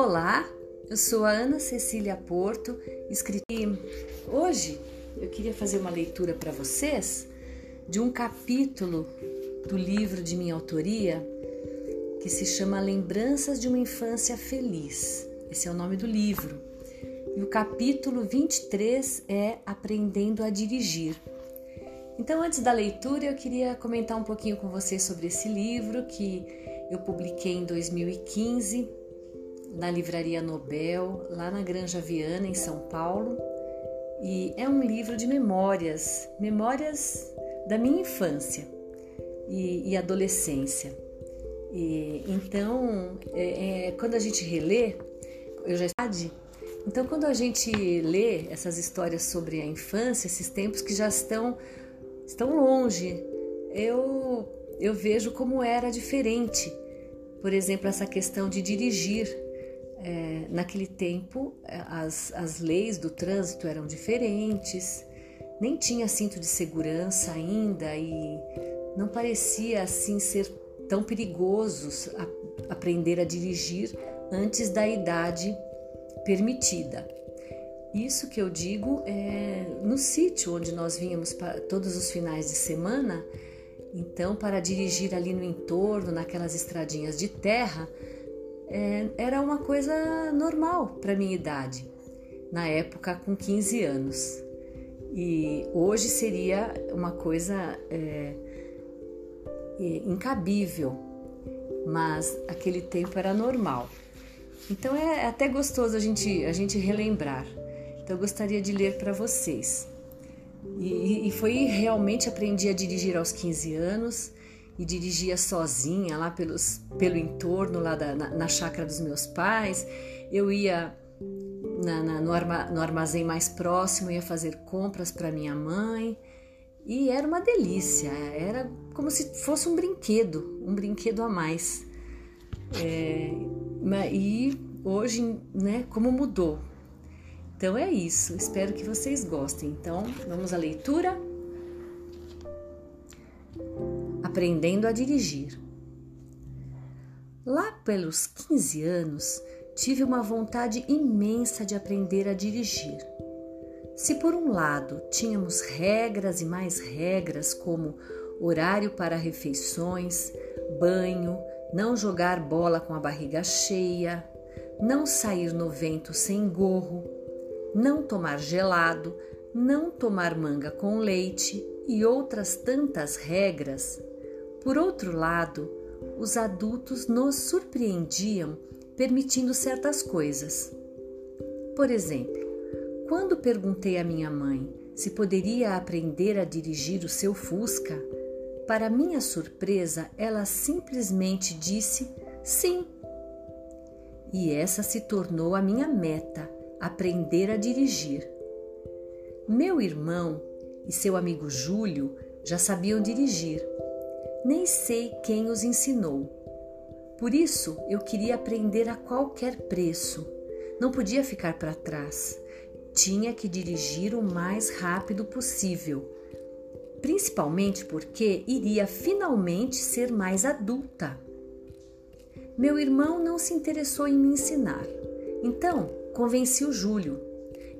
Olá, eu sou a Ana Cecília Porto, escritora. Hoje eu queria fazer uma leitura para vocês de um capítulo do livro de minha autoria que se chama Lembranças de uma Infância Feliz. Esse é o nome do livro. E o capítulo 23 é Aprendendo a Dirigir. Então, antes da leitura, eu queria comentar um pouquinho com vocês sobre esse livro que eu publiquei em 2015 na Livraria Nobel, lá na Granja Viana, em São Paulo. E é um livro de memórias, memórias da minha infância e, e adolescência. E, então, é, é, quando a gente relê, eu já então quando a gente lê essas histórias sobre a infância, esses tempos que já estão estão longe. Eu, eu vejo como era diferente. Por exemplo, essa questão de dirigir. É, naquele tempo, as, as leis do trânsito eram diferentes, nem tinha cinto de segurança ainda e não parecia assim ser tão perigoso a, aprender a dirigir antes da idade permitida. Isso que eu digo é no sítio onde nós vínhamos todos os finais de semana. Então, para dirigir ali no entorno, naquelas estradinhas de terra, é, era uma coisa normal para minha idade, na época com 15 anos. E hoje seria uma coisa é, incabível, mas aquele tempo era normal. Então é até gostoso a gente, a gente relembrar. Então eu gostaria de ler para vocês. E, e, foi realmente aprendi a dirigir aos 15 anos e dirigia sozinha lá pelos, pelo entorno, lá da, na, na chácara dos meus pais. Eu ia na, na, no, arma, no armazém mais próximo, ia fazer compras para minha mãe. E era uma delícia, era como se fosse um brinquedo, um brinquedo a mais. É, e hoje, né, como mudou? Então é isso, espero que vocês gostem. Então, vamos à leitura. Aprendendo a dirigir. Lá pelos 15 anos, tive uma vontade imensa de aprender a dirigir. Se por um lado tínhamos regras e mais regras, como horário para refeições, banho, não jogar bola com a barriga cheia, não sair no vento sem gorro, não tomar gelado, não tomar manga com leite e outras tantas regras, por outro lado, os adultos nos surpreendiam permitindo certas coisas. Por exemplo, quando perguntei à minha mãe se poderia aprender a dirigir o seu Fusca, para minha surpresa, ela simplesmente disse sim. E essa se tornou a minha meta aprender a dirigir. Meu irmão e seu amigo Júlio já sabiam dirigir. Nem sei quem os ensinou. Por isso eu queria aprender a qualquer preço. Não podia ficar para trás. Tinha que dirigir o mais rápido possível, principalmente porque iria finalmente ser mais adulta. Meu irmão não se interessou em me ensinar. Então, convenci o Júlio.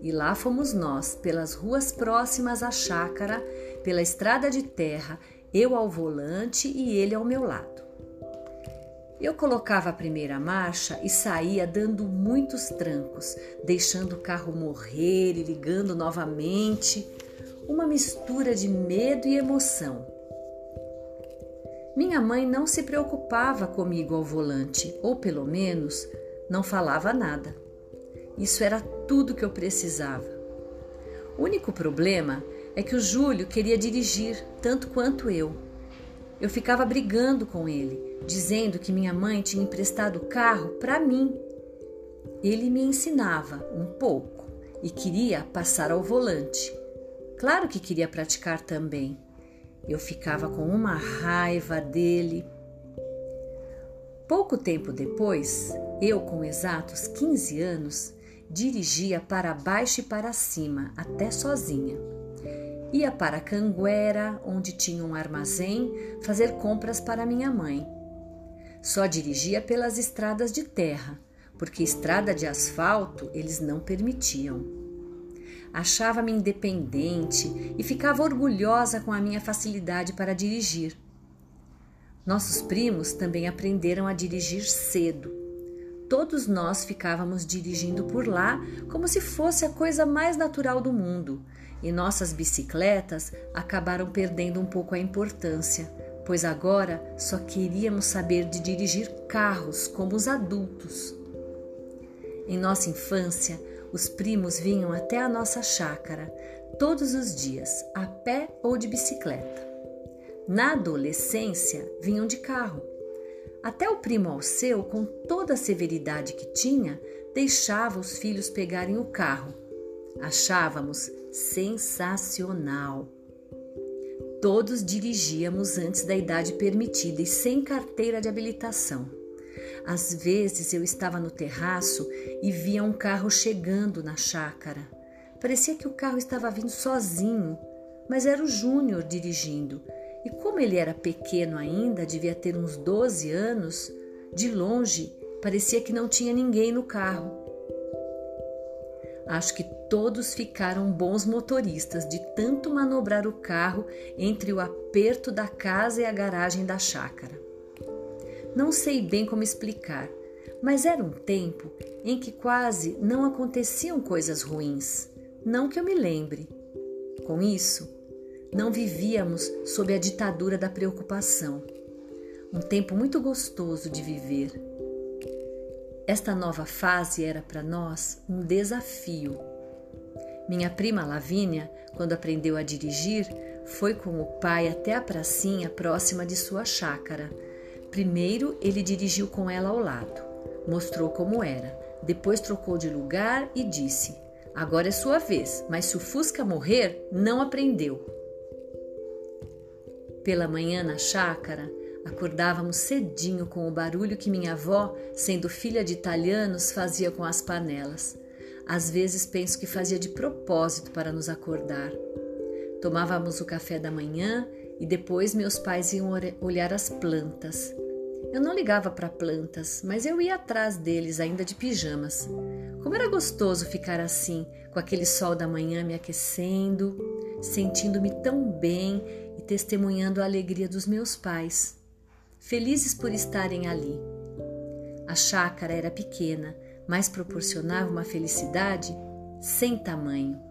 E lá fomos nós, pelas ruas próximas à chácara, pela estrada de terra, eu ao volante e ele ao meu lado. Eu colocava a primeira marcha e saía dando muitos trancos, deixando o carro morrer e ligando novamente, uma mistura de medo e emoção. Minha mãe não se preocupava comigo ao volante, ou pelo menos não falava nada. Isso era tudo que eu precisava. O único problema é que o Júlio queria dirigir tanto quanto eu. Eu ficava brigando com ele, dizendo que minha mãe tinha emprestado o carro para mim. Ele me ensinava um pouco e queria passar ao volante. Claro que queria praticar também. Eu ficava com uma raiva dele. Pouco tempo depois, eu, com exatos 15 anos, dirigia para baixo e para cima, até sozinha. Ia para Canguera, onde tinha um armazém, fazer compras para minha mãe. Só dirigia pelas estradas de terra, porque estrada de asfalto eles não permitiam. Achava-me independente e ficava orgulhosa com a minha facilidade para dirigir. Nossos primos também aprenderam a dirigir cedo. Todos nós ficávamos dirigindo por lá como se fosse a coisa mais natural do mundo, e nossas bicicletas acabaram perdendo um pouco a importância, pois agora só queríamos saber de dirigir carros como os adultos. Em nossa infância, os primos vinham até a nossa chácara todos os dias, a pé ou de bicicleta. Na adolescência, vinham de carro. Até o primo Alceu, com toda a severidade que tinha, deixava os filhos pegarem o carro. Achávamos sensacional. Todos dirigíamos antes da idade permitida e sem carteira de habilitação. Às vezes eu estava no terraço e via um carro chegando na chácara. Parecia que o carro estava vindo sozinho, mas era o Júnior dirigindo e como ele era pequeno ainda, devia ter uns 12 anos, de longe parecia que não tinha ninguém no carro. Acho que todos ficaram bons motoristas de tanto manobrar o carro entre o aperto da casa e a garagem da chácara. Não sei bem como explicar, mas era um tempo em que quase não aconteciam coisas ruins, não que eu me lembre. Com isso, não vivíamos sob a ditadura da preocupação. Um tempo muito gostoso de viver. Esta nova fase era para nós um desafio. Minha prima Lavínia, quando aprendeu a dirigir, foi com o pai até a pracinha próxima de sua chácara. Primeiro ele dirigiu com ela ao lado, mostrou como era, depois trocou de lugar e disse: Agora é sua vez, mas se o Fusca morrer, não aprendeu. Pela manhã na chácara, acordávamos cedinho com o barulho que minha avó, sendo filha de italianos, fazia com as panelas. Às vezes penso que fazia de propósito para nos acordar. Tomávamos o café da manhã e depois meus pais iam olhar as plantas. Eu não ligava para plantas, mas eu ia atrás deles ainda de pijamas. Como era gostoso ficar assim, com aquele sol da manhã me aquecendo, sentindo-me tão bem e testemunhando a alegria dos meus pais, felizes por estarem ali. A chácara era pequena, mas proporcionava uma felicidade sem tamanho.